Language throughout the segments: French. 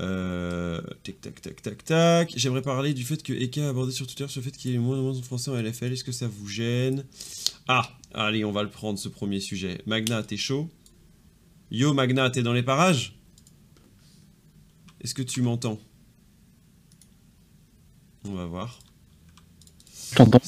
Euh, tac, tac, tac, tac, tac. J'aimerais parler du fait que Eka a abordé sur Twitter sur le fait qu'il y ait moins de moins de français en LFL. Est-ce que ça vous gêne? Ah, allez, on va le prendre, ce premier sujet. Magna, t'es chaud? Yo, Magna, t'es dans les parages? Est-ce que tu m'entends? On va voir. T'entends?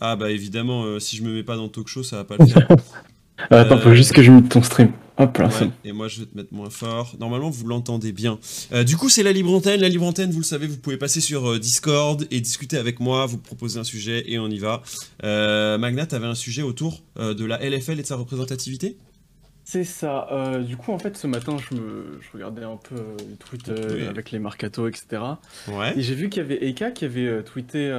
Ah bah évidemment, euh, si je me mets pas dans talk show, ça va pas le faire. Euh, Attends, faut juste que je mute ton stream. Ouais, et moi je vais te mettre moins fort. Normalement vous l'entendez bien. Euh, du coup c'est la libre antenne. La libre antenne, vous le savez, vous pouvez passer sur euh, Discord et discuter avec moi, vous proposer un sujet et on y va. Euh, Magna, t'avais un sujet autour euh, de la LFL et de sa représentativité? C'est ça. euh, du coup, en fait, ce matin, je, me... je regardais un peu euh, les tweets euh, Oui. avec les marcato, etc. Ouais. Et j'ai vu qu'il y avait Eka qui avait tweeté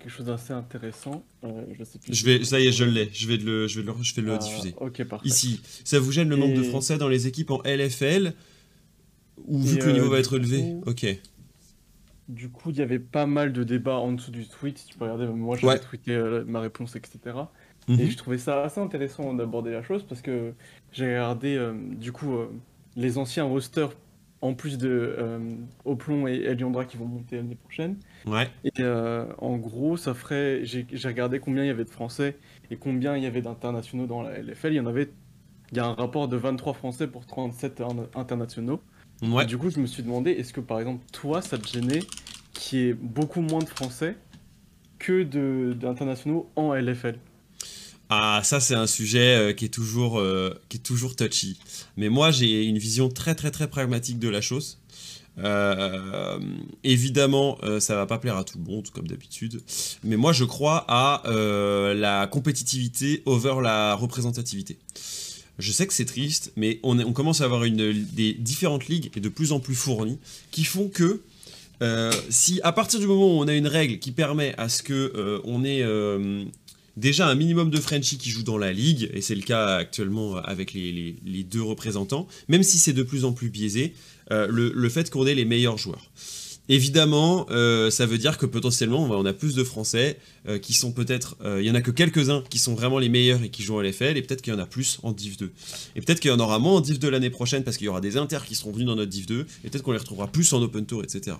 quelque chose d'assez intéressant. Je sais plus. Je vais, ça y est, je l'ai. Je vais le, je vais le, je vais le Ah, diffuser. Ok, parfait. Ici, ça vous gêne le manque de français dans les équipes en LFL Ou vu que le niveau va être élevé coup- Ok. Du coup, il y avait pas mal de débats en dessous du tweet. Si tu peux regarder, moi, j'avais Ouais. tweeté ma réponse, etc. Mhm. Et je trouvais ça assez intéressant d'aborder la chose parce que j'ai regardé euh, du coup euh, les anciens rosters en plus de euh, Oplon et Eliandra qui vont monter l'année prochaine. Ouais. Et en gros, ça ferait. J'ai regardé combien il y avait de Français et combien il y avait d'internationaux dans la LFL. Il y en avait. Il y a un rapport de 23 Français pour 37 in- internationaux. Ouais. Et du coup, je me suis demandé, est-ce que par exemple, toi, ça te gênait qu'il y ait beaucoup moins de Français que d'internationaux en LFL Ah, ça c'est un sujet euh, qui est toujours euh, qui est toujours touchy. Mais moi j'ai une vision très très très pragmatique de la chose. Euh, évidemment, ça va pas plaire à tout le monde comme d'habitude, mais moi je crois à la compétitivité over la représentativité. Je sais que c'est triste, mais on, commence à avoir des différentes ligues et de plus en plus fournies qui font que si à partir du moment où on a une règle qui permet à ce que on ait déjà un minimum de Frenchies qui jouent dans la ligue, et c'est le cas actuellement avec les, deux représentants, même si c'est de plus en plus biaisé, euh, le, fait qu'on ait les meilleurs joueurs. Évidemment, euh, ça veut dire que potentiellement, on a plus de Français euh, qui sont peut-être... Il y en a que quelques-uns qui sont vraiment les meilleurs et qui jouent à l'FL, et peut-être qu'il y en a plus en Div 2. Et peut-être qu'il y en aura moins en Div 2 l'année prochaine, parce qu'il y aura des inters qui seront venus dans notre Div 2, et peut-être qu'on les retrouvera plus en Open Tour, etc.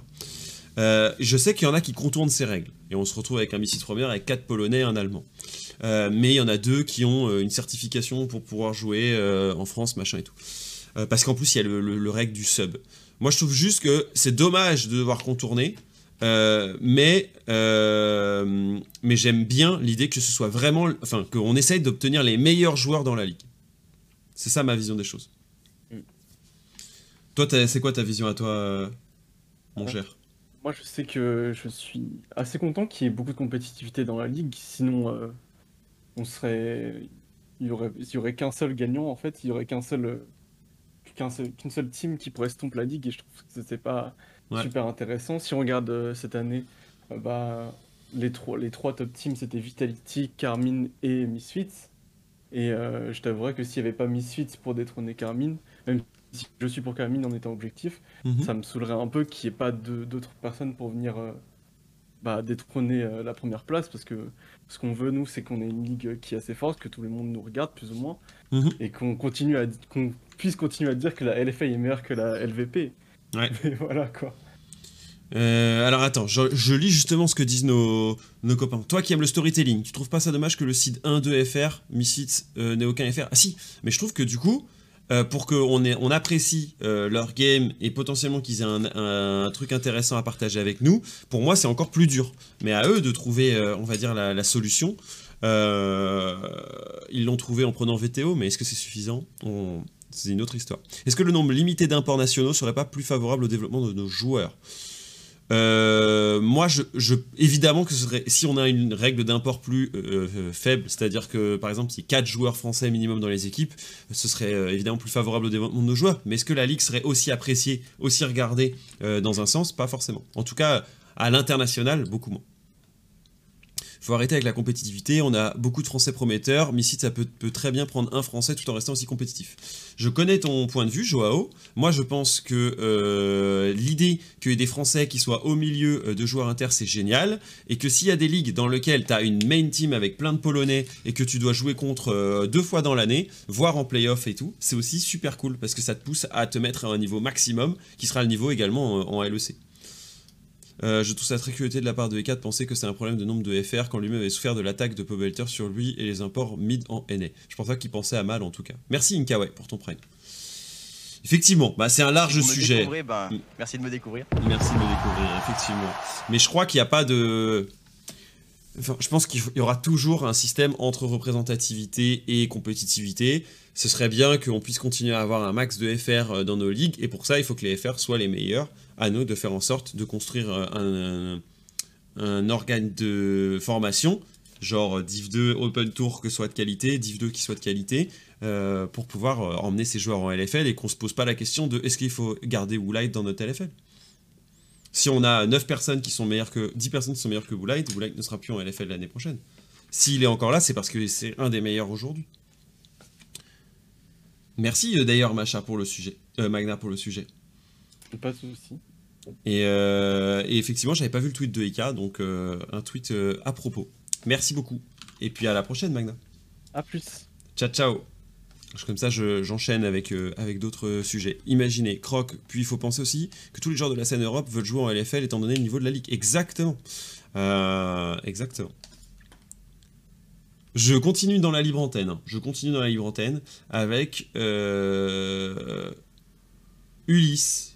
Euh, je sais qu'il y en a qui contournent ces règles, et on se retrouve avec un Missy première avec 4 Polonais et un Allemand. Euh, mais il y en a deux qui ont euh, une certification pour pouvoir jouer en France, machin et tout. Parce qu'en plus, il y a le, le- le règle du sub. Moi, je trouve juste que c'est dommage de devoir contourner, euh, mais, euh, mais j'aime bien l'idée que ce soit vraiment. Enfin, qu'on essaye d'obtenir les meilleurs joueurs dans la ligue. C'est ça ma vision des choses. Mm. Toi, c'est quoi ta vision à toi, euh, mon Ouais. cher? Moi, je sais que je suis assez content qu'il y ait beaucoup de compétitivité dans la ligue, sinon euh, on serait, il y aurait, il y aurait qu'un seul gagnant en fait, il y aurait qu'un seul, euh, qu'un seul, qu'une seule team qui pourrait stomper la ligue et je trouve que c'est pas Ouais. super intéressant. Si on regarde euh, cette année, euh, bah les trois, les trois top teams c'était Vitality, Carmine et Misfits. Et je t'avouerais que s'il n'y avait pas Misfits pour détrôner Carmine, même si je suis pour Carmine en étant objectif, Mhm. ça me saoulerait un peu qu'il n'y ait pas de- d'autres personnes pour venir euh, bah, détrôner euh, la première place parce que ce qu'on veut nous c'est qu'on ait une ligue qui est assez forte, que tout le monde nous regarde plus ou moins Mhm. et qu'on continue à qu'on puisse continuer à dire que la LFA est meilleure que la LVP. Ouais. Mais voilà quoi. Euh, alors attends, je, je lis justement ce que disent nos, nos copains. Toi qui aimes le storytelling, tu trouves pas ça dommage que le site 1, 2 FR, Misfits, euh, n'ait aucun FR Ah si, mais je trouve que du coup, euh, pour qu'on apprécie euh, leur game et potentiellement qu'ils aient un, truc intéressant à partager avec nous, pour moi c'est encore plus dur. Mais à eux de trouver, euh, on va dire, la, solution. Ils l'ont trouvé en prenant VTO, mais est-ce que c'est suffisant? C'est une autre histoire. Est-ce que le nombre limité d'imports nationaux serait pas plus favorable au développement de nos joueurs? Euh, moi, évidemment que si on a une règle d'import plus euh, euh, faible, c'est-à-dire que par exemple, s'il y a 4 joueurs français minimum dans les équipes, ce serait évidemment plus favorable au développement de nos joueurs. Mais est-ce que la ligue serait aussi appréciée, aussi regardée dans un sens? Pas forcément. En tout cas, à l'international, beaucoup moins. Faut arrêter avec la compétitivité. On a beaucoup de Français prometteurs. Missit, ça peut, peut, très bien prendre un Français tout en restant aussi compétitif. Je connais ton point de vue, Joao. Moi, je pense que euh, l'idée qu'il y ait des Français qui soient au milieu euh, de joueurs inter, c'est génial. Et que s'il y a des ligues dans lesquelles tu as une main team avec plein de Polonais et que tu dois jouer contre euh, deux fois dans l'année, voire en playoff et tout, c'est aussi super cool parce que ça te pousse à te mettre à un niveau maximum qui sera le niveau également en LEC. Euh, je trouve ça très culotté de la part de E4 de penser que c'est un problème de nombre de FR quand lui-même avait souffert de l'attaque de Pobelter sur lui et les imports mid en NA. Je pense pas qu'il pensait à mal en tout cas. Merci Inkawe pour ton prime. Effectivement, bah, c'est un large sujet. Bah, mm. merci de me découvrir. Merci de me découvrir, effectivement. Mais je crois qu'il n'y a pas de... Je pense qu'il y aura toujours un système entre représentativité et compétitivité. Ce serait bien qu'on puisse continuer à avoir un max de FR euh, dans nos ligues, et pour ça, il faut que les FR soient les meilleurs. À nous de faire en sorte de construire euh, un, organe de formation, genre Div 2 Open Tour que soit de qualité, Div 2 qui soit de qualité, euh, pour pouvoir euh, emmener ces joueurs en LFL et qu'on se pose pas la question de est-ce qu'il faut garder Woolite dans notre LFL Si on a 9 personnes qui sont meilleures que 10 personnes qui sont meilleures que ne sera plus en LFL l'année prochaine. S'il est encore là, c'est parce que c'est un des meilleurs aujourd'hui. Merci d'ailleurs Macha pour le sujet, Magna pour le sujet. Pas de soucis. Euh, et, effectivement, j'avais pas vu le tweet de Eka, donc euh, un tweet euh, à propos. Merci beaucoup. Et puis à la prochaine, Magna. A plus. Ciao, ciao. Comme ça, j'enchaîne avec, avec d'autres sujets. Imaginez, Croc, puis il faut penser aussi que tous les joueurs de la scène Europe veulent jouer en LFL étant donné le niveau de la ligue. Exactement. exactement. Je continue dans la libre antenne. Je continue dans la libre antenne avec Ulysse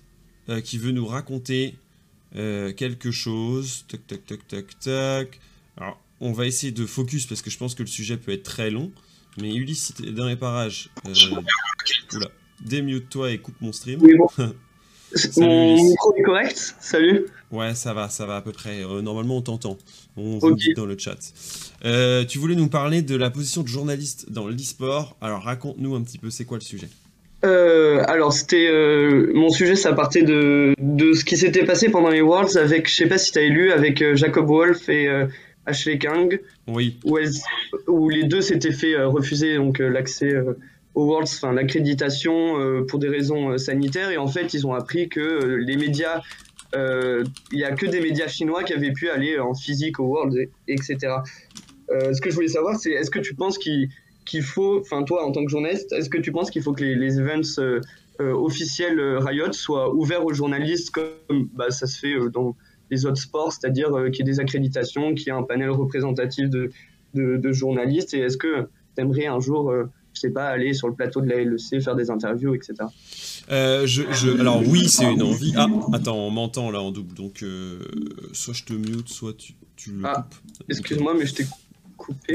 euh, qui veut nous raconter euh, quelque chose. Tac, tac, tac, tac, tac. Alors, on va essayer de focus parce que je pense que le sujet peut être très long. Mais Ulysse, si dans les parages, euh, oula, démute-toi et coupe mon stream. Oui, bon. mon micro est correct Salut Ouais, ça va, ça va à peu près. normalement, on t'entend. On vous dit dans le chat. tu voulais nous parler de la position de journaliste dans l'e-sport. Alors, raconte-nous un petit peu, c'est quoi le sujet? Euh, alors c'était euh, mon sujet, ça partait de, de ce qui s'était passé pendant les Worlds avec, je sais pas si tu as lu, avec euh, Jacob Wolf et Ashley Kang. Oui. Où, les deux s'étaient fait refuser donc l'accès aux Worlds, enfin l'accréditation pour des raisons sanitaires et en fait ils ont appris que les médias, il y a que des médias chinois qui avaient pu aller en physique aux Worlds, etc. ce que je voulais savoir, c'est est-ce que tu penses qu'il faut, enfin toi en tant que journaliste, est-ce que tu penses qu'il faut que les, events euh, euh, officiels euh, Riot soient ouverts aux journalistes comme bah, ça se fait dans les autres sports, c'est-à-dire qu'il y ait des accréditations, qu'il y ait un panel représentatif de, de, journalistes Et est-ce que tu aimerais un jour, je sais pas, aller sur le plateau de la LEC, faire des interviews, etc. je, alors oui, c'est une envie. Ah, attends, on m'entend là en double, donc soit je te mute, soit tu, tu le ah. Excuse-moi, mais je t'ai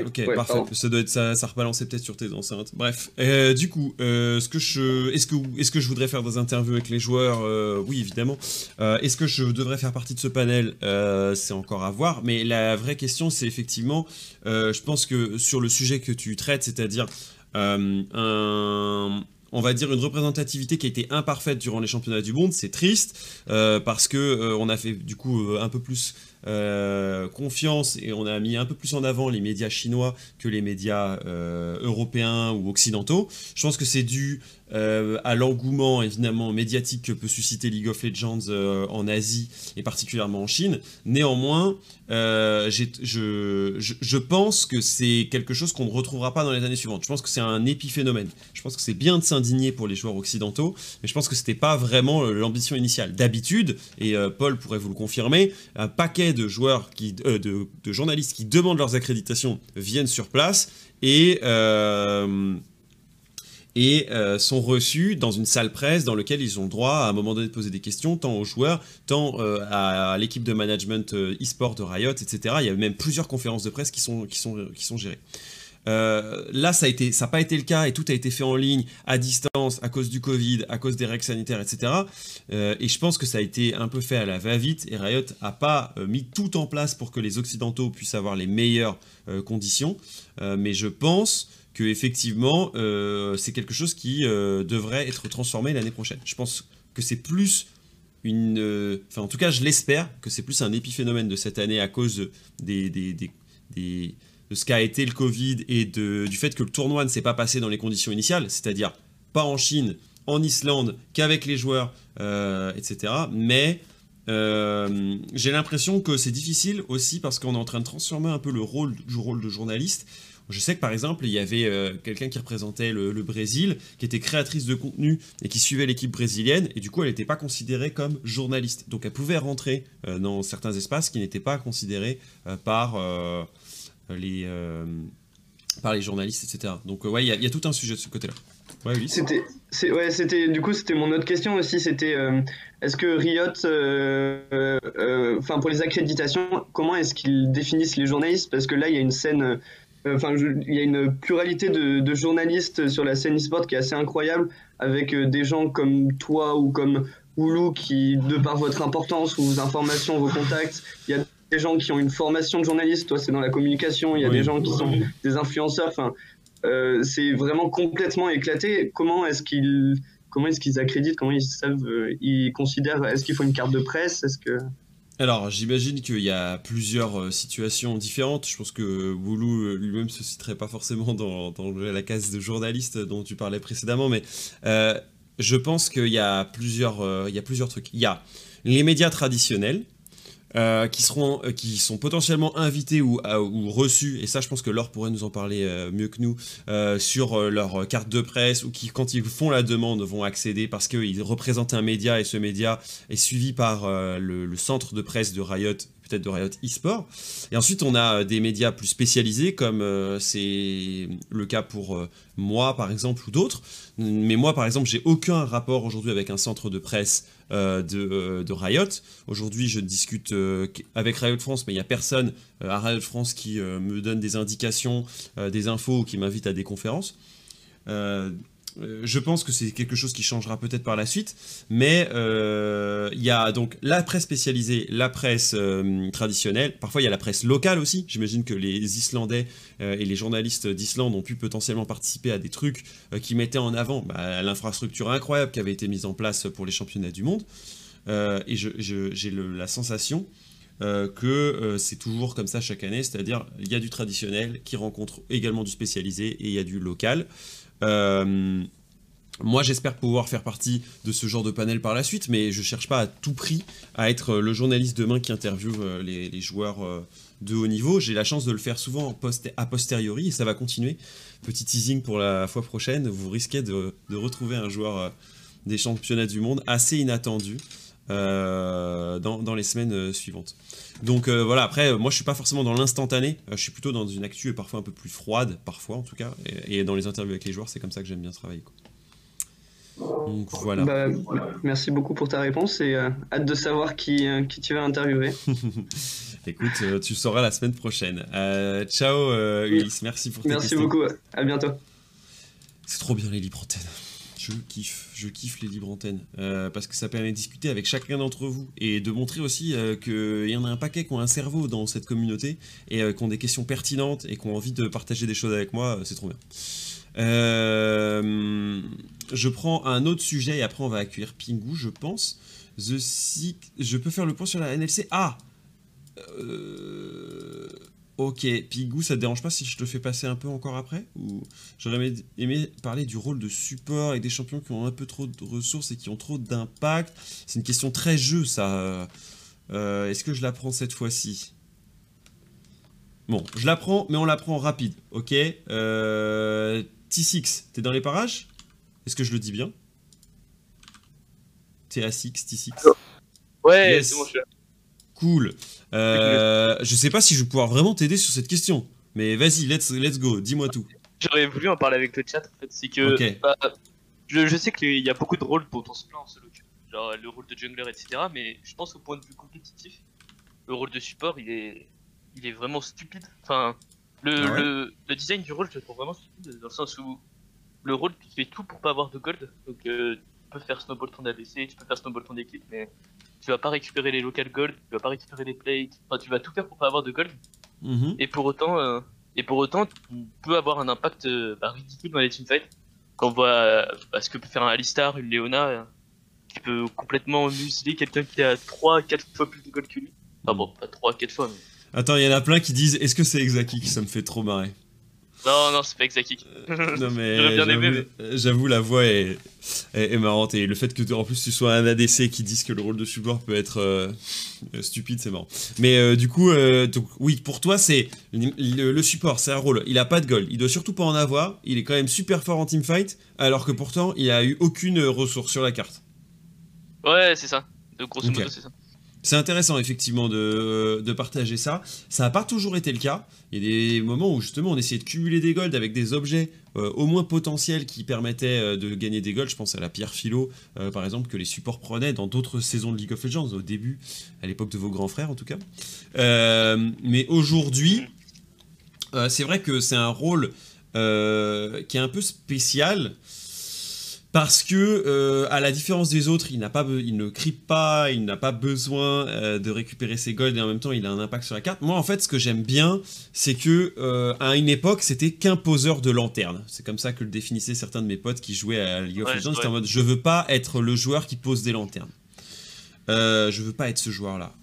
Ok, parfait. Ça doit être ça, ça rebalançait peut-être sur tes enceintes. Bref, euh, du coup, euh, ce que je, est-ce que, est-ce que je voudrais faire des interviews avec les joueurs euh, Oui, évidemment. est-ce que je devrais faire partie de ce panel C'est encore à voir. Mais la vraie question, c'est effectivement, je pense que sur le sujet que tu traites, c'est-à-dire un on va dire une représentativité qui a été imparfaite durant les championnats du monde, c'est triste parce que on a fait du coup un peu plus euh, confiance et on a mis un peu plus en avant les médias chinois que les médias euh, européens ou occidentaux. Je pense que c'est dû euh, à l'engouement évidemment médiatique que peut susciter League of Legends en Asie et particulièrement en Chine. Néanmoins, je, je, pense que c'est quelque chose qu'on ne retrouvera pas dans les années suivantes. Je pense que c'est un épiphénomène. Je pense que c'est bien de s'indigner pour les joueurs occidentaux, mais je pense que c'était pas vraiment l'ambition initiale. D'habitude, et Paul pourrait vous le confirmer, un paquet de joueurs qui, de, de, journalistes qui demandent leurs accréditations viennent sur place et et euh, sont reçus dans une salle presse dans laquelle ils ont droit à un moment donné de poser des questions, tant aux joueurs, tant euh, à, l'équipe de management euh, e-sport de Riot, etc. Il y a même plusieurs conférences de presse qui sont, qui sont, qui sont gérées. Là, ça n'a pas été le cas et tout a été fait en ligne, à distance, à cause du Covid, à cause des règles sanitaires, etc. et je pense que ça a été un peu fait à la va-vite et Riot n'a pas mis tout en place pour que les Occidentaux puissent avoir les meilleures conditions. mais je pense que effectivement euh, c'est quelque chose qui euh, devrait être transformé l'année prochaine. Je pense que c'est plus une, euh, enfin en tout cas je l'espère que c'est plus un épiphénomène de cette année à cause des, de ce qu'a été le Covid et de, du fait que le tournoi ne s'est pas passé dans les conditions initiales, c'est-à-dire pas en Chine, en Islande, qu'avec les joueurs, euh, etc. Mais euh, j'ai l'impression que c'est difficile aussi parce qu'on est en train de transformer un peu le rôle du rôle de journaliste. Je sais que par exemple, il y avait euh, quelqu'un qui représentait le, Brésil, qui était créatrice de contenu et qui suivait l'équipe brésilienne, et du coup, elle n'était pas considérée comme journaliste. Donc, elle pouvait rentrer dans certains espaces qui n'étaient pas considérés par les, euh, par les journalistes, etc. Donc, euh, ouais, il y, a tout un sujet de ce côté-là. Ouais, oui. C'était, ouais, c'était, du coup, c'était mon autre question aussi. C'était, euh, est-ce que Riot, enfin, pour les accréditations, comment est-ce qu'ils définissent les journalistes? Parce que là, il y a une scène, enfin, il y a une pluralité de, de, journalistes sur la scène e-sport qui est assez incroyable, avec des gens comme toi ou comme Oulu qui, de par votre importance ou vos informations, vos contacts, il y a des gens qui ont une formation de journaliste, toi c'est dans la communication, il y a des gens qui sont des influenceurs, enfin, euh, c'est vraiment complètement éclaté. Comment est-ce qu'ils comment est-ce qu'ils accréditent, comment ils savent, euh, ils considèrent, est-ce qu'il faut une carte de presse, est-ce que alors, j'imagine qu'il y a plusieurs euh, situations différentes. Je pense que Boulou lui-même se citerait pas forcément dans, dans, la case de journaliste dont tu parlais précédemment, mais je pense qu'il y a plusieurs, il y a plusieurs trucs. Il y a les médias traditionnels, euh, qui, seront, euh, qui sont potentiellement invités ou, ou, reçus, et ça je pense que Laure pourrait nous en parler euh, mieux que nous, sur leur carte de presse, ou qui quand ils font la demande vont accéder parce qu'ils représentent un média et ce média est suivi par le, le, centre de presse de Riot peut-être de Riot eSport. Et ensuite, on a des médias plus spécialisés, comme c'est le cas pour moi, par exemple, ou d'autres. Mais moi, par exemple, j'ai aucun rapport aujourd'hui avec un centre de presse euh, de, de, Riot. Aujourd'hui, je discute avec Riot France, mais il n'y a personne à Riot France qui me donne des indications, des infos ou qui m'invite à des conférences. Euh, je pense que c'est quelque chose qui changera peut-être par la suite, mais euh, il y a donc la presse spécialisée, la presse euh, traditionnelle, parfois il y a la presse locale aussi, j'imagine que les Islandais et les journalistes d'Islande ont pu potentiellement participer à des trucs qui mettaient en avant bah, l'infrastructure incroyable qui avait été mise en place pour les championnats du monde, et j'ai la sensation que c'est toujours comme ça chaque année, c'est-à-dire il y a du traditionnel qui rencontre également du spécialisé et il y a du local. Euh, moi, j'espère pouvoir faire partie de ce genre de panel par la suite, mais je cherche pas à tout prix à être le journaliste demain qui interviewe euh, les, joueurs euh, de haut niveau. J'ai la chance de le faire souvent a posteriori et ça va continuer. Petit teasing pour la fois prochaine, vous risquez de, retrouver un joueur des championnats du monde assez inattendu dans, les semaines suivantes. Donc euh, voilà, après, moi je suis pas forcément dans l'instantané, euh, je suis plutôt dans une actu et parfois un peu plus froide, parfois en tout cas, et, dans les interviews avec les joueurs, c'est comme ça que j'aime bien travailler. Donc voilà. Bah, merci beaucoup pour ta réponse et euh, hâte de savoir qui, qui tu vas interviewer. Écoute, tu sauras la semaine prochaine. ciao Ulysse, merci pour tes Merci beaucoup, à bientôt. C'est trop bien les libres je kiffe, je kiffe les libres antennes euh, parce que ça permet de discuter avec chacun d'entre vous et de montrer aussi euh, qu'il y en a un paquet qui ont un cerveau dans cette communauté et euh, qui ont des questions pertinentes et qui ont envie de partager des choses avec moi, c'est trop bien. je prends un autre sujet et après on va accueillir Pingu, je pense. The je peux faire le point sur la NFC. Ah Ok, Pigou, ça te dérange pas si je te fais passer un peu encore après Ou j'aurais aimé parler du rôle de support avec des champions qui ont un peu trop de ressources et qui ont trop d'impact? C'est une question très jeu, ça. Euh, est-ce que je la prends cette fois-ci? Bon, je la prends, mais on la prend rapide, ok? Euh, T6, t'es dans les parages? Est-ce que je le dis bien? T6, T6 Ouais, c'est bon, je suis là. Cool. Euh, je sais pas si je vais pouvoir vraiment t'aider sur cette question. Mais vas-y, let's, let's go, dis-moi tout. J'aurais voulu en parler avec le chat en fait. C'est que. Bah, je, sais qu'il y a beaucoup de rôles dont on se plaint en solo Genre le rôle de jungler, etc. Mais je pense qu'au point de vue compétitif, le rôle de support, il est, il est vraiment stupide. Enfin, le, ah le, le, design du rôle, je le trouve vraiment stupide dans le sens où le rôle, tu fais tout pour pas avoir de gold. Donc, euh, tu peux faire snowball ton ADC, tu peux faire snowball ton équipe, mais tu vas pas récupérer les local gold, tu vas pas récupérer les plates, enfin tu vas tout faire pour pas avoir de gold. Mhm. Et pour autant, euh, et pour autant, tu peux avoir un impact euh, bah, ridicule dans les teamfights. Quand on voit euh, bah, ce que peut faire un Alistar, une Leona, qui peut complètement museler quelqu'un qui a 3-4 fois plus de gold que lui. Enfin bon, pas 3-4 fois, mais Attends, il y en a plein qui disent est-ce que c'est Exaki Ça me fait trop marrer. Non, non, c'est pas Exaki. non, mais j'avoue, la voix est, est, marrante. Et le fait que en plus tu sois un ADC qui dise que le rôle de support peut être euh, stupide, c'est marrant. Mais euh, du coup, euh, donc, oui, pour toi, c'est le, support, c'est un rôle. Il a pas de gold. Il doit surtout pas en avoir. Il est quand même super fort en teamfight. Alors que pourtant, il a eu aucune ressource sur la carte. Ouais, c'est ça. De grosso modo, c'est ça. C'est intéressant effectivement de, partager ça. Ça n'a pas toujours été le cas. Il y a des moments où justement on essayait de cumuler des golds avec des objets euh, au moins potentiels qui permettaient euh, de gagner des golds. Je pense à la pierre philo euh, par exemple que les supports prenaient dans d'autres saisons de League of Legends au début, à l'époque de vos grands frères en tout cas. mais aujourd'hui, c'est vrai que c'est un rôle qui est un peu spécial parce que euh, à la différence des autres, il n'a pas, il ne crie pas, il n'a pas besoin euh, de récupérer ses golds et en même temps il a un impact sur la carte. Moi en fait, ce que j'aime bien, c'est que euh, à une époque, c'était qu'un poseur de lanterne. C'est comme ça que le définissaient certains de mes potes qui jouaient à League of Legends. C'était en mode, je veux pas être le joueur qui pose des lanternes. je veux pas être ce joueur-là.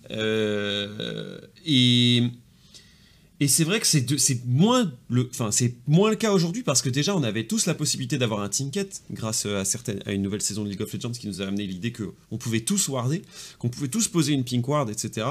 et et c'est vrai que c'est moins, le, enfin, moins le cas aujourd'hui parce que déjà on avait tous la possibilité d'avoir un Tinket grâce à, certaines, à une nouvelle saison de League of Legends qui nous a amené l'idée qu'on pouvait tous warder, qu'on pouvait tous poser une pink ward, etc.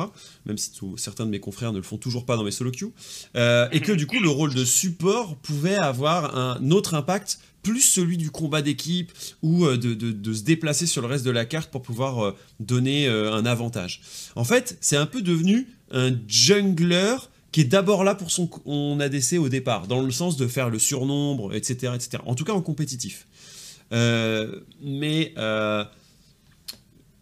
Même si certains de mes confrères ne le font toujours pas dans mes solo queues. Euh, et que du coup le rôle de support pouvait avoir un autre impact plus celui du combat d'équipe ou euh, de, de, se déplacer sur le reste de la carte pour pouvoir euh, donner un avantage. En fait, c'est un peu devenu un jungler qui est d'abord là pour son ADC au départ, dans le sens de faire le surnombre, etc. etc. En tout cas en compétitif. Euh, mais euh,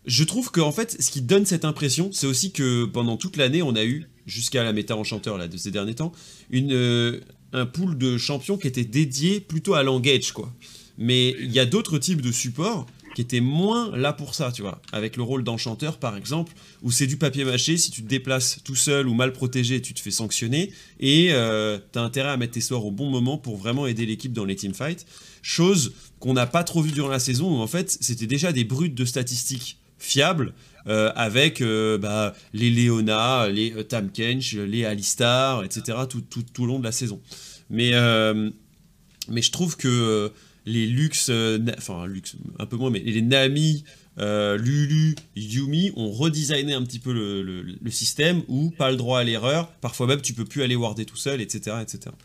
je trouve que en fait, ce qui donne cette impression, c'est aussi que pendant toute l'année, on a eu, jusqu'à la méta enchanteur là, de ces derniers temps, une, euh, un pool de champions qui était dédié plutôt à l'engage, quoi. Mais il y a d'autres types de supports qui était moins là pour ça, tu vois. Avec le rôle d'enchanteur, par exemple, où c'est du papier mâché, si tu te déplaces tout seul ou mal protégé, tu te fais sanctionner, et euh, tu as intérêt à mettre tes sorts au bon moment pour vraiment aider l'équipe dans les teamfights. Chose qu'on n'a pas trop vu durant la saison, où en fait, c'était déjà des brutes de statistiques fiables, euh, avec euh, bah, les Léona, les Tam Kench, les Alistar, etc., tout, tout, au long de la saison. Mais je trouve que les Lux, euh, enfin Lux, un peu moins, mais les Nami, euh, Lulu, Yumi ont redesigné un petit peu le, système où pas le droit à l'erreur, parfois même tu peux plus aller warder tout seul, etc. etc.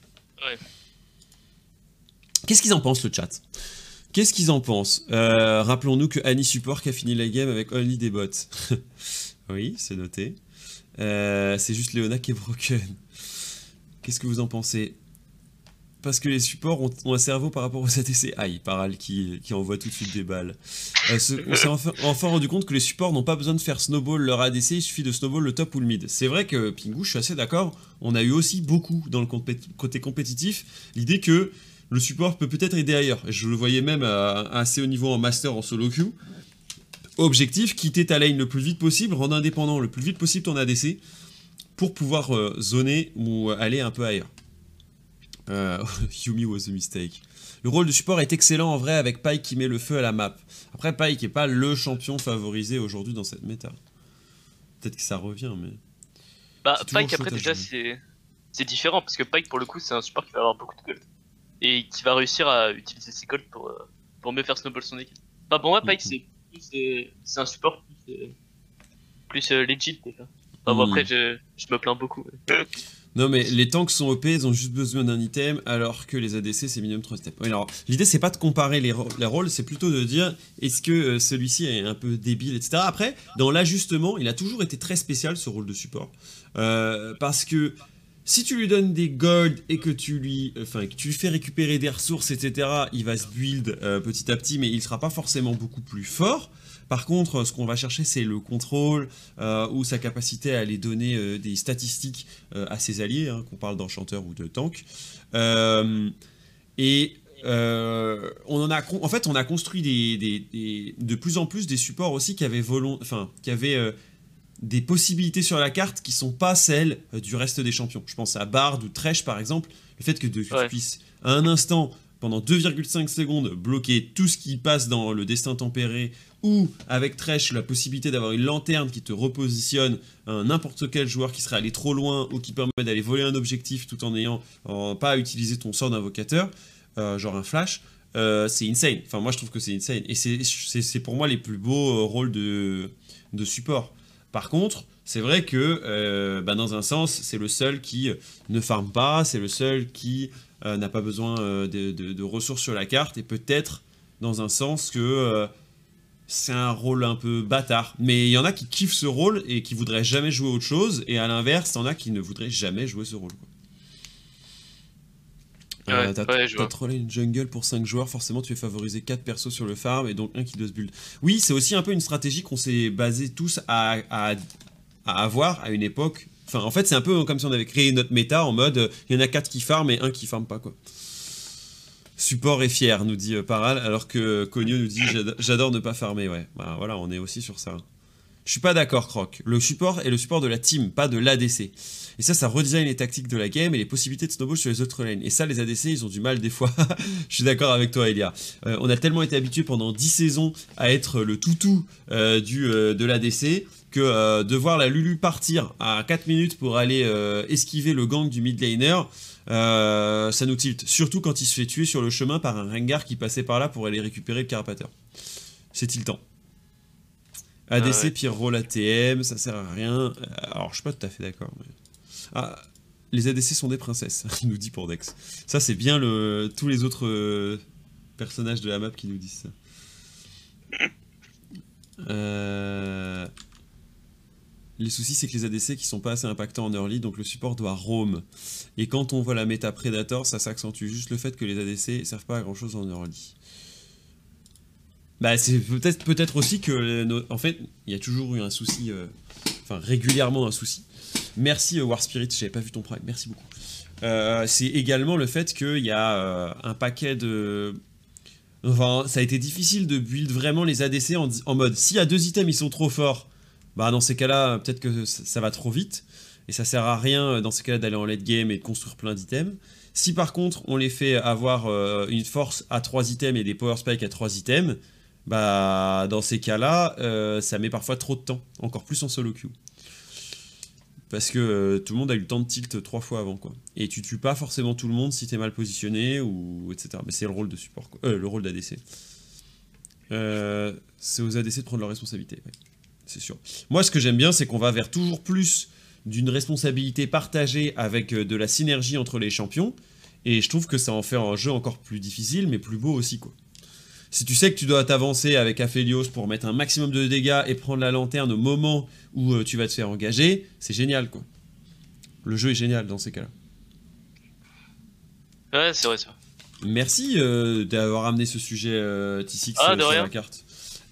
Qu'est-ce qu'ils en pensent le chat? Qu'est-ce qu'ils en pensent? Euh, Rappelons-nous que Annie Support qui a fini la game avec Only des bots. oui, c'est noté. c'est juste Léona qui est broken. Qu'est-ce que vous en pensez? Parce que les supports ont, un cerveau par rapport aux ATC. Aïe, Paral qui, qui envoie tout de suite des balles. Euh, on s'est enfin, rendu compte que les supports n'ont pas besoin de faire snowball leur ADC, il suffit de snowball le top ou le mid. C'est vrai que Pingu, je suis assez d'accord, on a eu aussi beaucoup dans le côté compétitif l'idée que le support peut peut-être aider ailleurs. Je le voyais même à, assez haut niveau en master en solo queue. Objectif, quitter ta lane le plus vite possible, rendre indépendant le plus vite possible ton ADC pour pouvoir euh, zoner ou aller un peu ailleurs. Euh, Yumi was a mistake. Le rôle de support est excellent en vrai avec Pike qui met le feu à la map. Après, Pike n'est pas le champion favorisé aujourd'hui dans cette méta. Peut-être que ça revient, mais. Bah, Pike, après, déjà, c'est différent parce que Pike, pour le coup, c'est un support qui va avoir beaucoup de gold et qui va réussir à utiliser ses gold pour, euh, pour mieux faire snowball son équipe. Bah, pour moi, Pike, c'est c'est un support plus, plus euh, legit déjà. bon, après, je, je me plains beaucoup. Non, mais les tanks sont OP, ils ont juste besoin d'un item, alors que les ADC, c'est minimum 3 steps. alors, l'idée, c'est pas de comparer les, rôles, c'est plutôt de dire est-ce que euh, celui-ci est un peu débile, etc. Après, dans l'ajustement, il a toujours été très spécial, ce rôle de support. Euh, parce que si tu lui donnes des gold et que tu lui, enfin, que tu lui fais récupérer des ressources, etc., il va se build euh, petit à petit, mais il sera pas forcément beaucoup plus fort. Par contre, ce qu'on va chercher, c'est le contrôle euh, ou sa capacité à aller donner euh, des statistiques euh, à ses alliés, hein, qu'on parle d'enchanteur ou de tank. et on en a, en fait, on a construit des, de plus en plus des supports aussi qui avaient, enfin, qui avaient des possibilités sur la carte qui sont pas celles du reste des champions. Je pense à Bard ou Tresh par exemple. Le fait que, tu puisses à un instant pendant 2,5 secondes bloquer tout ce qui passe dans le destin tempéré ou avec Tresh la possibilité d'avoir une lanterne qui te repositionne n'importe quel joueur qui serait allé trop loin ou qui permet d'aller voler un objectif tout en n'ayant pas à utiliser ton sort d'invocateur, euh, genre un flash, euh, c'est insane. Enfin, moi je trouve que c'est insane. Et c'est pour moi les plus beaux euh, rôles de, de support. Par contre, c'est vrai que bah, dans un sens, c'est le seul qui ne farme pas, c'est le seul qui n'a pas besoin de, ressources sur la carte, et peut-être dans un sens que c'est un rôle un peu bâtard. Mais il y en a qui kiffent ce rôle et qui voudraient jamais jouer autre chose, et à l'inverse, il y en a qui ne voudraient jamais jouer ce rôle. Euh, t'as trollé une jungle pour 5 joueurs, forcément tu es favorisé 4 persos sur le farm et donc un qui doit se build. Oui, c'est aussi un peu une stratégie qu'on s'est basé tous à, à, avoir à une époque. Enfin, en fait, c'est un peu comme si on avait créé notre méta en mode il y en a 4 qui farm et un qui farm pas quoi. Support est fier, nous dit euh, Paral, alors que Cogno nous dit j'adore ne pas farmer. Ouais, bah, voilà, on est aussi sur ça. Je suis pas d'accord, Croc. Le support est le support de la team, pas de l'ADC. Et ça, ça redesign les tactiques de la game et les possibilités de snowball sur les autres lanes. Et ça, les ADC, ils ont du mal des fois. Je suis d'accord avec toi, Elia. Euh, on a tellement été habitué pendant 10 saisons à être le toutou euh, du, de l'ADC que de voir la Lulu partir à 4 minutes pour aller esquiver le gang du mid laner, euh, ça nous tilte. Surtout quand il se fait tuer sur le chemin par un Rengar qui passait par là pour aller récupérer le carapateur. C'est tiltant. ADC, ah pire rôle ATM, ça sert à rien. Euh, alors, je suis pas tout à fait d'accord. Ah, les ADC sont des princesses, nous dit Dex. Ça, c'est bien le... tous les autres euh, personnages de la map qui nous disent ça. Euh... Les soucis, c'est que les ADC qui sont pas assez impactants en early, donc le support doit roam. Et quand on voit la méta Predator, ça s'accentue juste le fait que les ADC servent pas à grand chose en early. Bah, c'est peut-être peut aussi que, en fait, il y a toujours eu un souci, euh, enfin régulièrement un souci. Merci euh, War Spirit, j'avais pas vu ton prime, merci beaucoup. Euh, c'est également le fait qu'il y a un paquet de Enfin, ça a été difficile de build vraiment les ADC en, en mode si à deux items ils sont trop forts, bah dans ces cas-là, peut-être que ça va trop vite, et ça sert à rien euh, dans ces cas-là d'aller en late game et de construire plein d'items. Si par contre on les fait avoir euh, une force à 3 items et des power spikes à 3 items, bah dans ces cas-là, euh, ça met parfois trop de temps, encore plus en solo queue. Parce que tout le monde a eu le temps de tilt 3 fois avant quoi. Et tu tues pas forcément tout le monde si t'es mal positionné ou etc. Mais c'est le rôle de support, le rôle d'ADC. c'est aux ADC de prendre leurs responsabilités c'est sûr. Moi, ce que j'aime bien, c'est qu'on va vers toujours plus d'une responsabilité partagée avec euh, de la synergie entre les champions. Et je trouve que ça en fait un jeu encore plus difficile, mais plus beau aussi, quoi. Si tu sais que tu dois t'avancer avec Aphelios pour mettre un maximum de dégâts et prendre la lanterne au moment où euh, tu vas te faire engager, c'est génial, quoi. Le jeu est génial dans ces cas-là. Ouais, c'est vrai ça. Merci euh, d'avoir amené ce sujet T6 ah, sur la carte.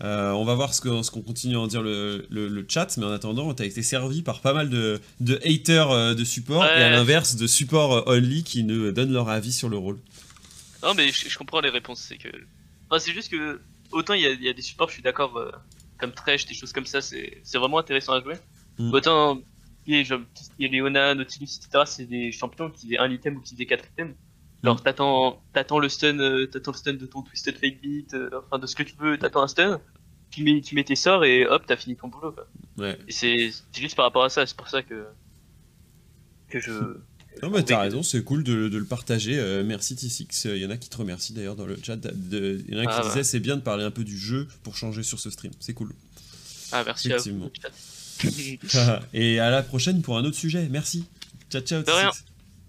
Euh, on va voir ce qu'on ce continue à en dire le, chat, mais en attendant, tu as été servi par pas mal de, haters euh, de support et à l'inverse de support euh, only qui nous donnent leur avis sur le rôle. Non, mais je, comprends les réponses. C'est que. c'est juste que autant il y, a des supports, je suis d'accord, comme Thresh, des choses comme ça, c'est vraiment intéressant à jouer. Mm. Autant il y a Leona, Nautilus, etc., c'est des champions qui aient un item ou qui aient quatre items. Alors t'attends, t'attends le stun, euh, t'attends le stun de ton Twisted Fake Beat, euh, enfin de ce que tu veux, t'attends un stun, tu mets, tu mets tes sorts et hop, t'as fini ton boulot quoi. Ouais. Et c'est, juste par rapport à ça, c'est pour ça que que je. Non mais t'as raison, c'est cool de, le partager. Euh, merci T6. Il y en a qui te remercient d'ailleurs dans le chat. Il y en a qui ah, disaient c'est bien de parler un peu du jeu pour changer sur ce stream. C'est cool. Ah merci à vous. et à la prochaine pour un autre sujet. Merci. Ciao ciao. De rien.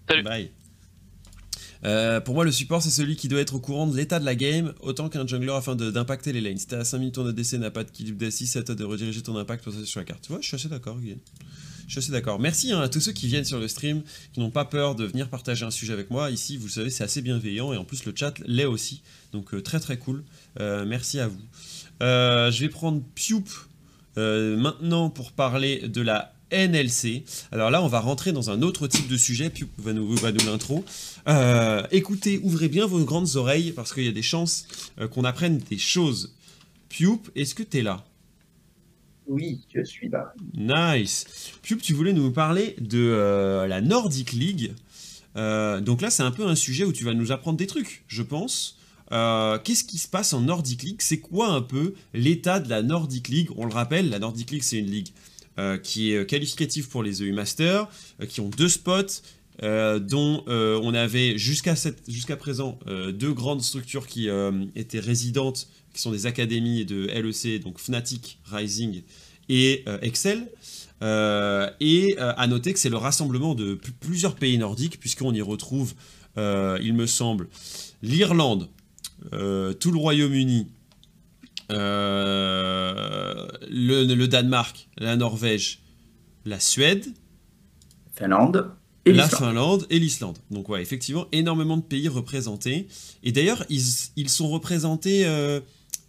Salut. Bye. Euh, pour moi, le support, c'est celui qui doit être au courant de l'état de la game, autant qu'un jungler afin d'impacter les lanes. Si t'es à 5 minutes, ton ADC n'a pas de kill d'assis, c'est à toi de rediriger ton impact sur la carte. Tu vois, je suis assez d'accord, Guillaume. Je suis assez d'accord. Merci hein, à tous ceux qui viennent sur le stream, qui n'ont pas peur de venir partager un sujet avec moi. Ici, vous le savez, c'est assez bienveillant et en plus, le chat l'est aussi. Donc, euh, très très cool. Euh, merci à vous. je vais prendre Pioup maintenant pour parler de la NLC. Alors là, on va rentrer dans un autre type de sujet, puis va nous, va nous l'intro. Euh, écoutez, ouvrez bien vos grandes oreilles, parce qu'il y a des chances euh, qu'on apprenne des choses. Pioup, est-ce que tu es là? Oui, je suis là. Nice. Pioup, tu voulais nous parler de euh, la Nordic League. donc là, c'est un peu un sujet où tu vas nous apprendre des trucs, je pense. Qu'est-ce qui se passe en Nordic League? C'est quoi un peu l'état de la Nordic League? On le rappelle, la Nordic League, c'est une ligue qui est qualificative pour les EU Masters, qui ont deux spots, euh, dont euh, on avait jusqu'à présent euh, deux grandes structures qui étaient résidentes, qui sont des académies de LEC, donc Fnatic, Rising et Excel. et à noter que c'est le rassemblement de plusieurs pays nordiques, puisqu'on y retrouve, il me semble, l'Irlande, tout le Royaume-Uni, le, Danemark, la Norvège, la Suède, Finlande, la Finlande et l'Islande. Donc ouais, effectivement, énormément de pays représentés. Et d'ailleurs, ils, sont représentés... Euh,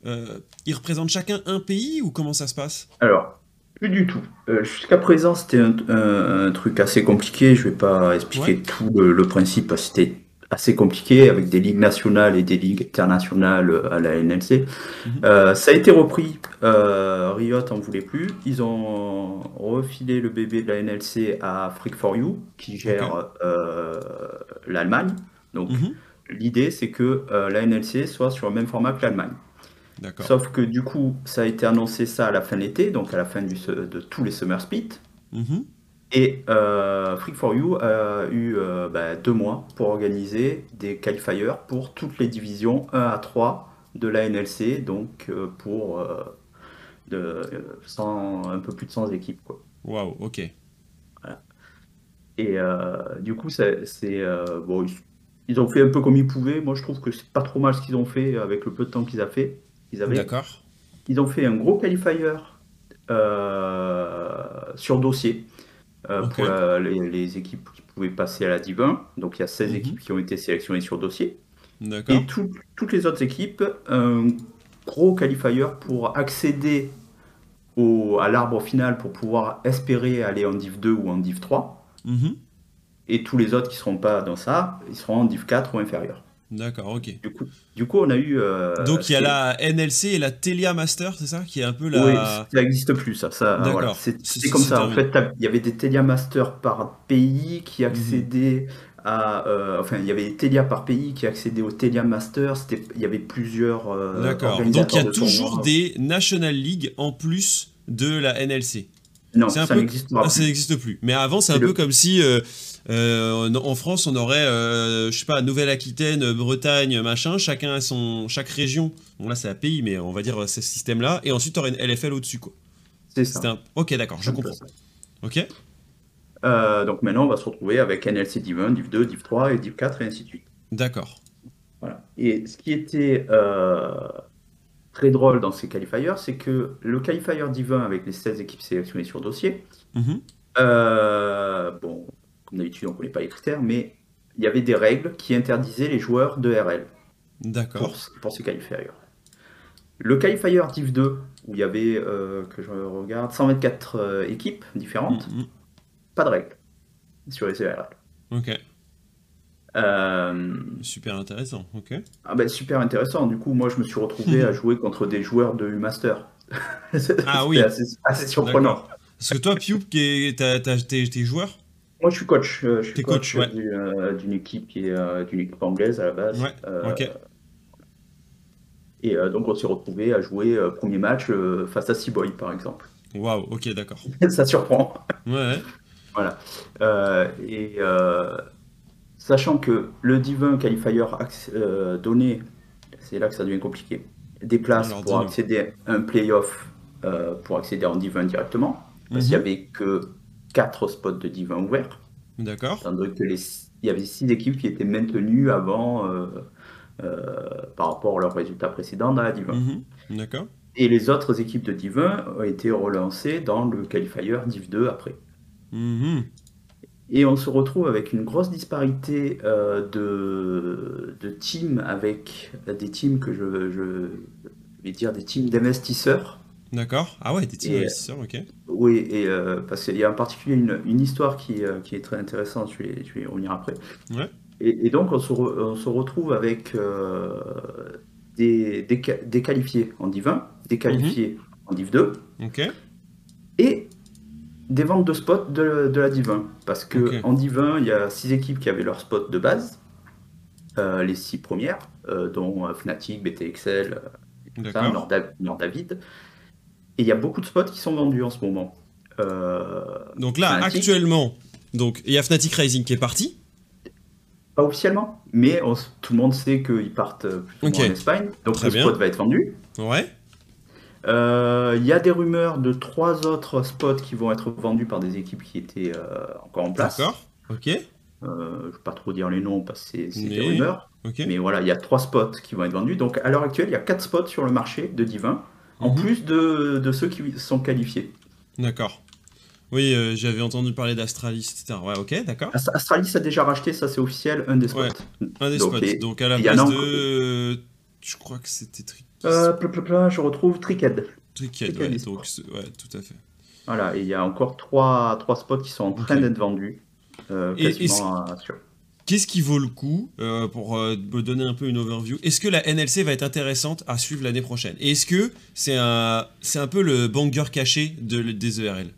euh, ils représentent chacun un pays ou comment ça se passe? Alors, plus du tout. Euh, jusqu'à présent, c'était un, truc assez compliqué. Je vais pas expliquer tout le, le principe. C'était assez compliqué avec des ligues nationales et des ligues internationales euh, à la NLC. Mhm. Euh, ça a été repris. Euh, Riot en voulait plus. Ils ont refilé le bébé de la NLC à Freak 4 You qui gère euh, l'Allemagne. Donc mhm. l'idée c'est que la NLC soit sur le même format que l'Allemagne. Sauf que du coup, ça a été annoncé ça à la fin de l'été, donc à la fin du, de tous les Summer Split. Et euh, Freak 4 You a eu euh, bah, deux mois pour organiser des qualifiers pour toutes les divisions 1 à 3 de la NLC, donc euh, pour de, un peu plus de 100 équipes. Waouh, ok. Et du coup, c'est bon, ils, ont fait un peu comme ils pouvaient. Moi, je trouve que c'est pas trop mal ce qu'ils ont fait avec le peu de temps qu'ils avaient fait. Avaient. D'accord. Ils ont fait un gros qualifier sur dossier. Euh, pour les, équipes qui pouvaient passer à la Div 1. Donc il y a 16 mhm. équipes qui ont été sélectionnées sur dossier. Et toutes les autres équipes, un gros qualifier pour accéder au, à l'arbre final pour pouvoir espérer aller en Div 2 ou en Div 3. Mhm. Et tous les autres qui ne seront pas dans ça, ils seront en Div 4 ou inférieur. D'accord, ok. Du coup, on a eu. Euh, Donc il y a la NLC et la Telia Master, c'est ça Qui est un peu la. Oui, ça n'existe plus, ça. ça voilà. C'est comme ça. En fait, il y avait des Telia Master par pays qui mhm. accédaient à. Euh, enfin, il y avait des Telia par pays qui accédaient au Telia Master. Il y avait plusieurs. Euh, D'accord. Donc il y a toujours des National League en plus de la NLC. Non, ça n'existe pas. Ça n'existe plus. Mais avant, c'est un peu comme si euh, en France, on aurait, euh, je sais pas, Nouvelle-Aquitaine, Bretagne, machin, chacun a son, chaque région. Bon là, c'est un pays, mais on va dire ce système-là. Et ensuite, tu aurais une LFL au-dessus, quoi. C'est ça. Ok, d'accord, je comprends. Ok. Euh, donc maintenant, on va se retrouver avec NLC Div 1, Div 2, Div 3 et Div 4 et ainsi de suite. D'accord. Voilà. Et ce qui était très drôle dans ces qualifiers, c'est que le qualifier Div 1 avec les 16 équipes sélectionnées sur dossier, mhm. bon, comme d'habitude, on ne connaît pas les critères, mais il y avait des règles qui interdisaient les joueurs de RL. D'accord. Pour, ces qualifiers. Le qualifier Div 2, où il y avait, euh, que je regarde, 124 euh, équipes différentes, mm, mm. pas de règles sur les RL. Ok. Euh, super intéressant, ok. Ah ben, super intéressant. Du coup, moi, je me suis retrouvé à jouer contre des joueurs de U-Master. ah oui. Assez, assez surprenant. Parce que toi, Piup, t'es joueur? Moi, je suis coach. Euh, je suis coach, euh, d'une équipe qui est euh, d'une équipe anglaise à la base. Et donc, on s'est retrouvé à jouer premier match face à Seaboy, par exemple. Waouh, ok, d'accord. ça surprend. Ouais. voilà. et sachant que le Divin Qualifier donné, c'est là que ça devient compliqué, des places pour accéder à un playoff, pour accéder en Divin directement, parce qu'il n'y mhm. avait que 4 spots de divin ouverts. D'accord. que les, il y avait 6 équipes qui étaient maintenues avant euh, euh, par rapport à leurs résultats précédents dans la divin. Mhm. D'accord. Et les autres équipes de divin ont été relancées dans le qualifier Div 2 après. Mhm. Et on se retrouve avec une grosse disparité euh, de, de teams avec des teams que je, je vais dire des teams d'investisseurs D'accord. Ah ouais, des teams investisseurs, ok. Oui, et euh, parce qu'il y a en particulier une, une histoire qui, euh, qui, est très intéressante, je vais, je vais y revenir après. Ouais. Et, donc on se, on se, retrouve avec euh, des, des, des, qualifiés en Div 1, des qualifiés mhm. en Div 2. Ok. Et des ventes de spots de, la Div 1. Parce que en Div 1, il y a six équipes qui avaient leur spot de base, les six premières, dont Fnatic, BTXL, Nord, David. Et il y a beaucoup de spots qui sont vendus en ce moment. donc là, actuellement, donc il y a Fnatic Rising qui est parti. Pas officiellement, mais tout le monde sait qu'ils partent plus en Espagne, donc le spot va être vendu. Ouais. Euh, il y a des rumeurs de trois autres spots qui vont être vendus par des équipes qui étaient euh, encore en place. D'accord, ok. Euh, je ne vais pas trop dire les noms parce que c'est des rumeurs. Mais voilà, il y a trois spots qui vont être vendus. Donc à l'heure actuelle, il y a quatre spots sur le marché de Divin, en mhm. plus de, de, ceux qui sont qualifiés. D'accord. Oui, j'avais entendu parler d'Astralis, etc. Ouais, ok, d'accord. Astralis a déjà racheté, ça c'est officiel, un des spots. un des spots. Donc à la place de. Je crois que c'était euh, je retrouve Tricked. Tricked, ouais, donc, ouais, tout à fait. Voilà, et il y a encore trois, trois spots qui sont en train d'être vendus. Euh, Qu'est-ce qui vaut le coup, euh, pour euh, me donner un peu une overview? Est-ce que la NLC va être intéressante à suivre l'année prochaine? Est-ce que c'est un, c'est un peu le banger caché de, des ERL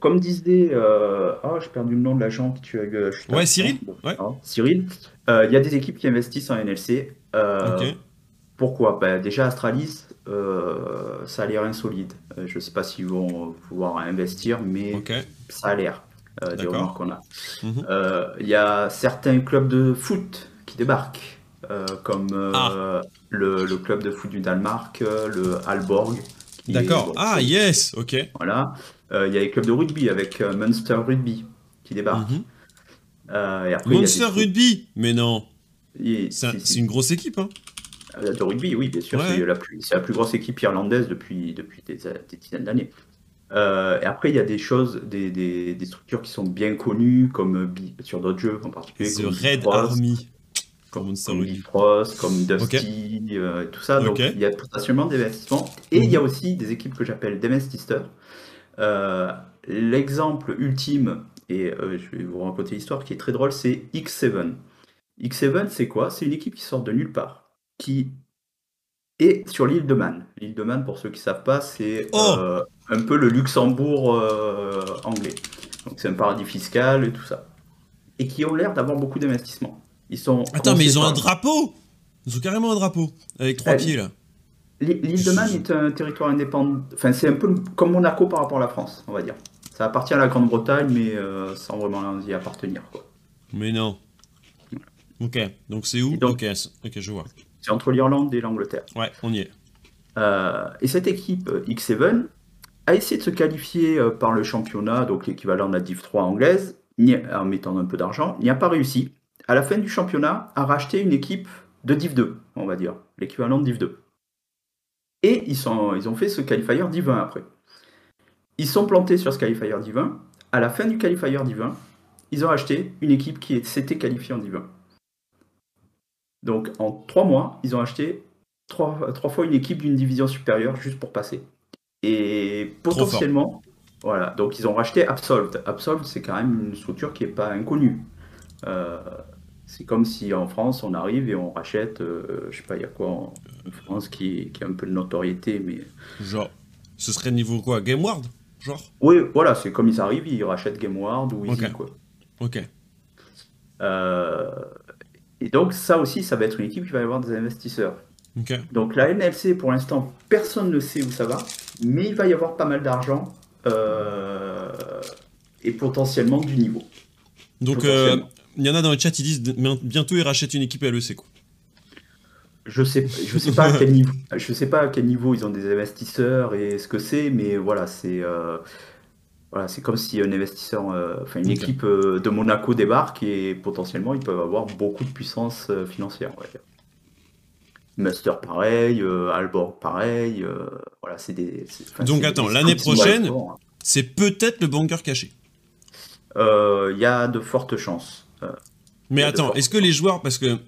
Comme disait, oh, j'ai perdu le nom de l'agent que tu as. Ouais, Cyril. Ouais. Cyril. Il y a des équipes qui investissent en NLC. Ok. Pourquoi? Ben, Déjà, Astralis, euh, ça a l'air insolide. Euh, je ne sais pas s'ils vont pouvoir investir, mais ça a l'air euh, des rumeurs qu'on a. Mhm. Il y a certains clubs de foot qui débarquent, comme ah. le, club de foot du Danemark, le Alborg. D'accord. Ah, yes, ok. Voilà. Il y a les clubs de rugby avec Munster Rugby qui débarquent. Mhm. Munster Rugby? Mais non. C'est une grosse équipe, hein euh, de rugby, oui, bien sûr. C'est la, plus, la plus grosse équipe irlandaise depuis, depuis des, dizaines d'années. Euh, et après, il y a des choses, des, des, des, structures qui sont bien connues, comme sur d'autres jeux en particulier. The Red Army. Comme, comme Bifrost, comme Dusty, euh, tout ça. Donc, il y a potentiellement des investissements. Et il y a mhm. aussi des équipes que j'appelle d'investisseurs. L'exemple ultime, et je vais vous raconter l'histoire qui est très drôle, c'est X7. X7, c'est quoi? C'est une équipe qui sort de nulle part qui est sur l'île de Man. L'île de Man, pour ceux qui ne savent pas, c'est oh euh, un peu le Luxembourg euh, anglais. Donc c'est un paradis fiscal et tout ça. Et qui ont l'air d'avoir beaucoup d'investissements. Ils sont. Attends, mais ils ont un drapeau Ils ont carrément un drapeau, avec trois euh, pieds là. L'île de Man est un territoire indépendant. Enfin, c'est un peu comme Monaco par rapport à la France, on va dire. Ça appartient à la Grande-Bretagne, mais sans vraiment y appartenir. Quoi. Mais non. Ok, donc c'est où? Ok, je vois. C'est entre l'Irlande et l'Angleterre. Ouais, on y est. Euh, et cette équipe euh, X7 a essayé de se qualifier euh, par le championnat, donc l'équivalent de la Div 3 anglaise, en mettant un peu d'argent, n'y a pas réussi. À la fin du championnat, a racheté une équipe de Div 2, on va dire, l'équivalent de Div 2. Et ils, ont fait ce qualifier Div 1 après. Ils sont plantés sur ce qualifier Div 1. À la fin du qualifier Div 1, ils ont acheté une équipe qui s'était qualifiée en Div 1. Donc en trois mois, ils ont acheté trois, fois une équipe d'une division supérieure juste pour passer. Et potentiellement, voilà, donc ils ont racheté Absolved. Absolved, c'est quand même une structure qui n'est pas inconnue. Euh, c'est comme si en France, on arrive et on rachète, euh, je sais pas, il y a quoi en, France qui, qui, a un peu de notoriété, mais. Genre, ce serait niveau quoi GameWard Genre? Oui, voilà, c'est comme ils arrivent, ils rachètent GameWard ou Easy, quoi. Ok. Euh, et donc, ça aussi, ça va être une équipe qui va avoir des investisseurs. Donc, la NLC, pour l'instant, personne ne sait où ça va, mais il va y avoir pas mal d'argent euh, et potentiellement du niveau. Donc, euh, il y en a dans le chat, ils disent bientôt ils rachètent une équipe LEC. Quoi. Je sais, je sais pas à quel niveau, je sais pas à quel niveau ils ont des investisseurs et ce que c'est, mais voilà, c'est euh, voilà, c'est comme si un investisseur, enfin une équipe de Monaco débarque et potentiellement ils peuvent avoir beaucoup de puissance financière. On va dire. Master pareil, Albor pareil, voilà, c'est des. Donc attends, l'année prochaine, hein. c'est peut-être le bunker caché. Il y a de fortes chances. Mais attends, est-ce que les joueurs, parce que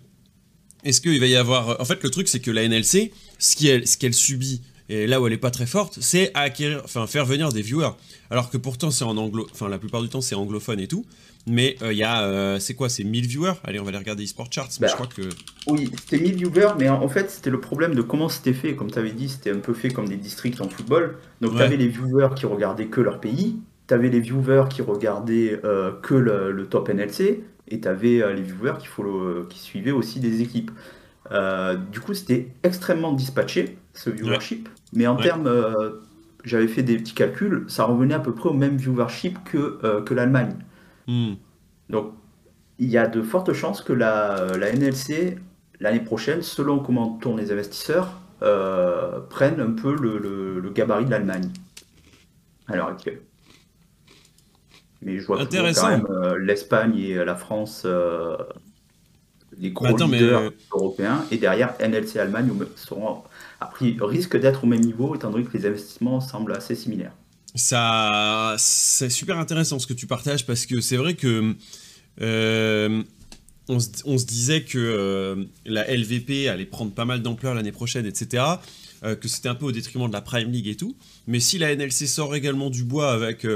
est-ce qu'il va y avoir, en fait, le truc c'est que la NLC, ce qu'elle subit et là où elle est pas très forte, c'est acquérir, enfin faire venir des viewers. Alors que pourtant c'est en anglo, enfin la plupart du temps c'est anglophone et tout. Mais euh, il y a, euh, c'est quoi, c'est 1000 viewers? Allez, on va aller regarder eSport Charts. mais bah, je crois que. Oui, c'était 1000 viewers, mais en fait c'était le problème de comment c'était fait. Comme tu avais dit, c'était un peu fait comme des districts en football. Donc tu avais les viewers qui regardaient que leur pays, tu avais les viewers qui regardaient que le, top NLC, et tu avais les viewers qui, qui suivaient aussi des équipes. Du coup, c'était extrêmement dispatché, ce viewership, mais en termes j'avais fait des petits calculs, ça revenait à peu près au même viewership que, euh, que l'Allemagne. Hmm. Donc, il y a de fortes chances que la, la NLC, l'année prochaine, selon comment tournent les investisseurs, euh, prenne un peu le, le, gabarit de l'Allemagne à l'heure actuelle. Mais je vois quand même euh, l'Espagne et la France, les gros bah, leaders européens, et derrière NLC Allemagne seront après, risque d'être au même niveau, étant donné que les investissements semblent assez similaires. Ça, c'est super intéressant ce que tu partages parce que c'est vrai que euh, on, se, disait que euh, la LVP allait prendre pas mal d'ampleur l'année prochaine, etc. Euh, que c'était un peu au détriment de la Prime League et tout. Mais si la NLC sort également du bois avec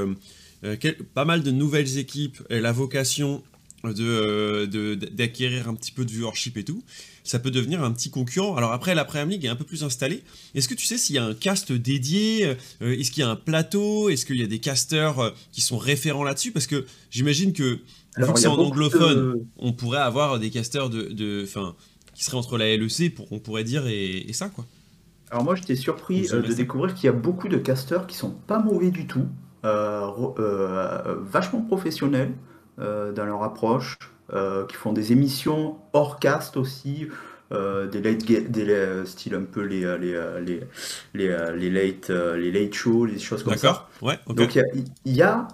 pas mal de nouvelles équipes et la vocation de d'acquérir un petit peu de viewership et tout, ça peut devenir un petit concurrent. Alors après, la Premier League est un peu plus installée. Est-ce que tu sais s'il y a un cast dédié euh, Est-ce qu'il y a un plateau Est-ce qu'il y a des casteurs euh, qui sont référents là-dessus? Parce que j'imagine que, vu que c'est en anglophone, on pourrait avoir des casteurs de, de qui seraient entre la LEC, pour, on pourrait dire, et, ça, quoi. Alors moi, j'étais surpris euh, de découvrir qu'il y a beaucoup de casteurs qui sont pas mauvais du tout, vachement professionnels dans leur approche. Euh, qui font des émissions hors cast aussi, euh, des late des style un peu les les les les, les late les late shows, les choses comme ça. Ouais. Donc il y, a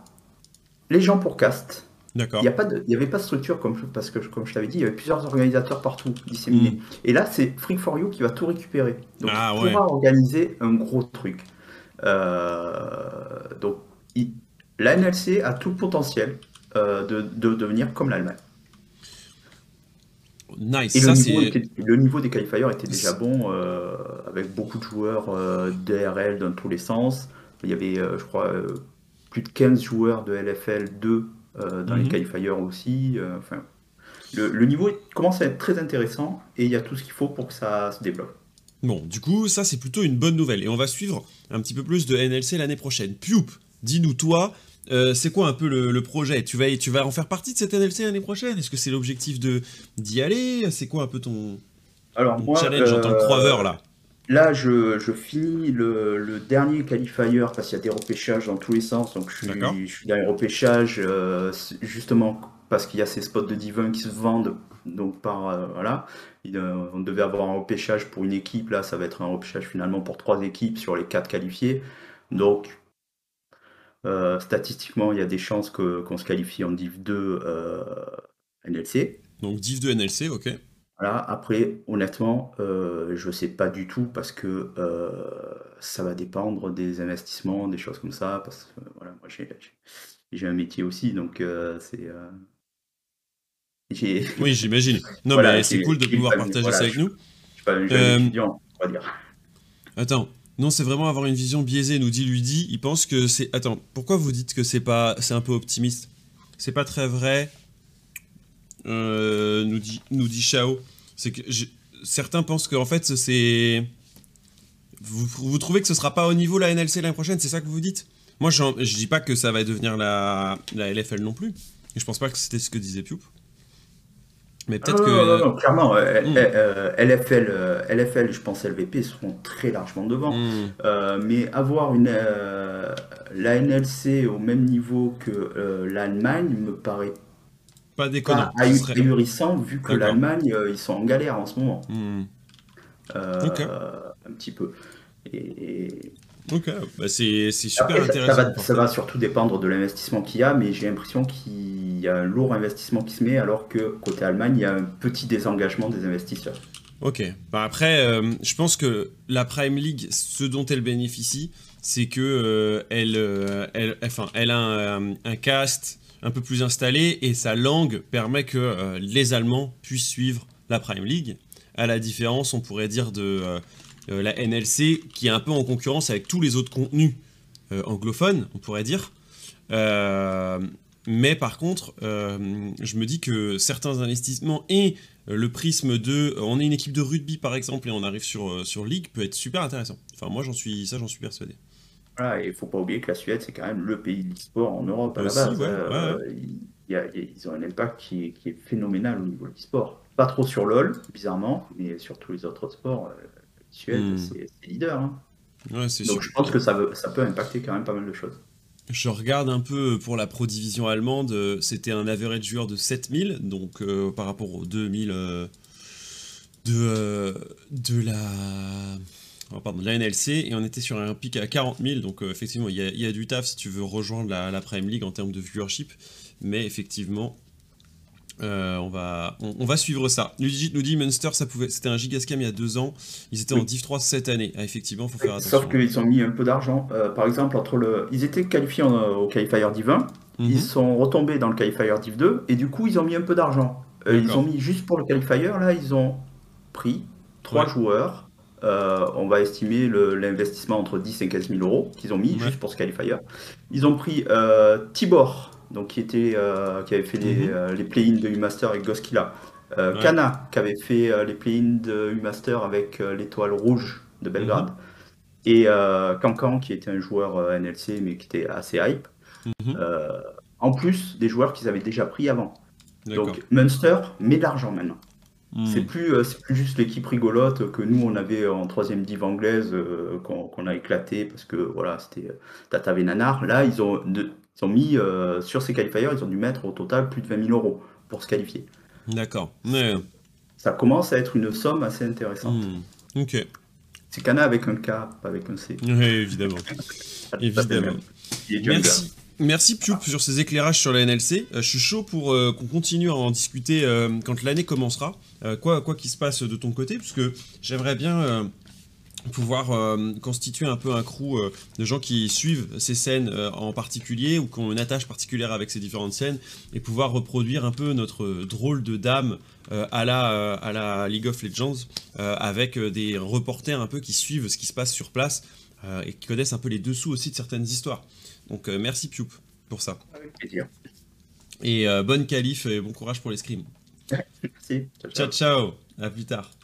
les gens pour cast. D'accord. Il n'y avait pas de structure comme parce que comme je t'avais dit, il y avait plusieurs organisateurs partout disséminés. Hmm. Et là, c'est Freak for You qui va tout récupérer. Donc ah, il pourra organiser un gros truc. Euh, donc la NLC a tout le potentiel de, de devenir comme l'Allemagne. Nice. Et le, niveau des qualifiers était déjà bon, euh, avec beaucoup de joueurs euh, DRL dans tous les sens. Il y avait, euh, je crois, plus de 15 joueurs de LFL 2 dans les mhm. qualifiers aussi. Enfin, le, niveau commence à être très intéressant et il y a tout ce qu'il faut pour que ça se développe. Bon, du coup, ça c'est plutôt une bonne nouvelle. Et on va suivre un petit peu plus de NLC l'année prochaine. Pioup, dis-nous toi, euh, c'est quoi un peu le, projet? Tu vas, tu vas en faire partie de cette NLC l'année prochaine? Est-ce que c'est l'objectif d'y aller? C'est quoi un peu ton, Alors, challenge en tant que croiveur là? Là, je, finis le, dernier qualifier parce qu'il y a des repêchages dans tous les sens. Donc, je suis, je suis dans les repêchages euh, justement parce qu'il y a ces spots de divin qui se vendent. Donc, par euh, voilà, on devait avoir un repêchage pour une équipe. Là, ça va être un repêchage finalement pour trois équipes sur les quatre qualifiés. Donc, euh, statistiquement, il y a des chances qu'on se qualifie en Div 2 euh, NLC. Donc Div 2 NLC, ok. Voilà, après, honnêtement, euh, je ne sais pas du tout parce que ça va dépendre des investissements, des choses comme ça. Parce que voilà, moi j'ai un métier aussi, donc c'est. oui, j'imagine. Non, mais c'est cool de pouvoir partager ça avec nous. Je suis pas un jeune étudiant, on va dire. Attends, non, c'est vraiment avoir une vision biaisée, nous dit Ludi. Il pense que c'est. Attends, pourquoi vous dites que c'est pas, un peu optimiste? C'est pas très vrai. Euh, nous dit, nous dit Chao. C'est que certains pensent qu'en fait c'est. Vous, vous, trouvez que ce sera pas au niveau la NLC l'année prochaine C'est ça que vous dites? Moi, je dis pas que ça va devenir la, la LFL non plus. Et je pense pas que c'était ce que disait Pioup. Mais peut-être que. Non, non, clairement, LFL, LFL, je pense LVP seront très largement devant. Hmm. Euh, mais avoir une, euh, la NLC au même niveau que euh, l'Allemagne me paraît pas déconnant. Pas ahurissant vu que l'Allemagne, ils sont en galère en ce moment. Hmm. Un petit peu. Et, Ok, bah c'est super intéressant. Ça, va, ça va, surtout dépendre de l'investissement qu'il y a, mais j'ai l'impression qu'il y a un lourd investissement qui se met, alors que côté Allemagne, il y a un petit désengagement des investisseurs. Ok, bah après, euh, je pense que la Prime League, ce dont elle bénéficie, c'est que euh, euh, enfin, elle a un, un, cast un peu plus installé et sa langue permet que les Allemands puissent suivre la Prime League. À la différence, on pourrait dire, de la NLC, qui est un peu en concurrence avec tous les autres contenus anglophones, on pourrait dire. Euh, mais par contre, je me dis que certains investissements et le prisme de on est une équipe de rugby par exemple et on arrive sur, sur League peut être super intéressant. Enfin moi j'en suis ça j'en suis persuadé. Voilà, et il faut pas oublier que la Suède, c'est quand même le pays de l'e-sport en Europe à la base. Euh, ils ont un impact qui est, qui est phénoménal au niveau de l'e-sport. Pas trop sur LoL, bizarrement, mais sur tous les autres sports, euh, Suède, hmm. c'est leader. Hein. Donc je pense que ça, ça peut impacter quand même pas mal de choses. Je regarde un peu pour la Pro Division allemande, c'était un average joueur de 7000, donc euh, par rapport aux 2000 de, de la Oh, NLC, et on était sur un pic à 40 000, donc euh, effectivement, il y, a du taf si tu veux rejoindre la, la Prime League en termes de viewership, mais effectivement, euh, on, va, on, va suivre ça. Nous dit Munster, ça pouvait, c'était un gigascam il y a deux ans. Ils étaient en Div 3 cette année. Ah, effectivement, faut faire attention. Sauf qu'ils ont mis un peu d'argent. Euh, par exemple, entre le, ils étaient qualifiés au Qualifier Div 1. Mhm. Ils sont retombés dans le Qualifier Div 2 et du coup, ils ont mis un peu d'argent. ils ont mis juste pour le Qualifier, là, ils ont pris trois joueurs euh, on va estimer l'investissement entre 10 et 15 000 euros qu'ils ont mis juste pour ce qualifier. Ils ont pris euh, Tibor, donc qui, était, euh, qui avait fait les, mhm. les play-ins de U-Master avec Goskila. Kana, qui avait fait les play-ins de U-Master avec l'étoile rouge de Belgrade. Mhm. Et Cancan, qui était un joueur NLC mais qui était assez hype. Mhm. en plus des joueurs qu'ils avaient déjà pris avant. Donc Munster met de l'argent maintenant. C'est plus, euh, plus juste l'équipe rigolote que nous on avait en troisième div anglaise euh, qu'on a éclaté parce que voilà c'était euh, Tata Nanar. Là ils ont, ils ont mis sur ces qualifiers, ils ont dû mettre au total plus de 20 000 euros pour se qualifier. D'accord. Ça commence à être une somme assez intéressante. Hmm. Ok. C'est Cana avec un K, pas avec un C. Oui, évidemment. évidemment. Merci. Merci Pioup sur ces éclairages sur la NLC. Euh, je suis chaud pour euh, qu'on continue à en discuter euh, quand l'année commencera. quoi quoi qu'il se passe de ton côté, puisque j'aimerais bien pouvoir constituer un peu un crew de gens qui suivent ces scènes en particulier ou qui ont une attache particulière avec ces différentes scènes et pouvoir reproduire un peu notre drôle de dame à, la, à la League of Legends avec des reporters un peu qui suivent ce qui se passe sur place et qui connaissent un peu les dessous aussi de certaines histoires. Donc euh, merci Pioup pour ça. Avec plaisir. Et euh, bonne qualif et bon courage pour les scrims. Merci. ciao. ciao. À plus tard.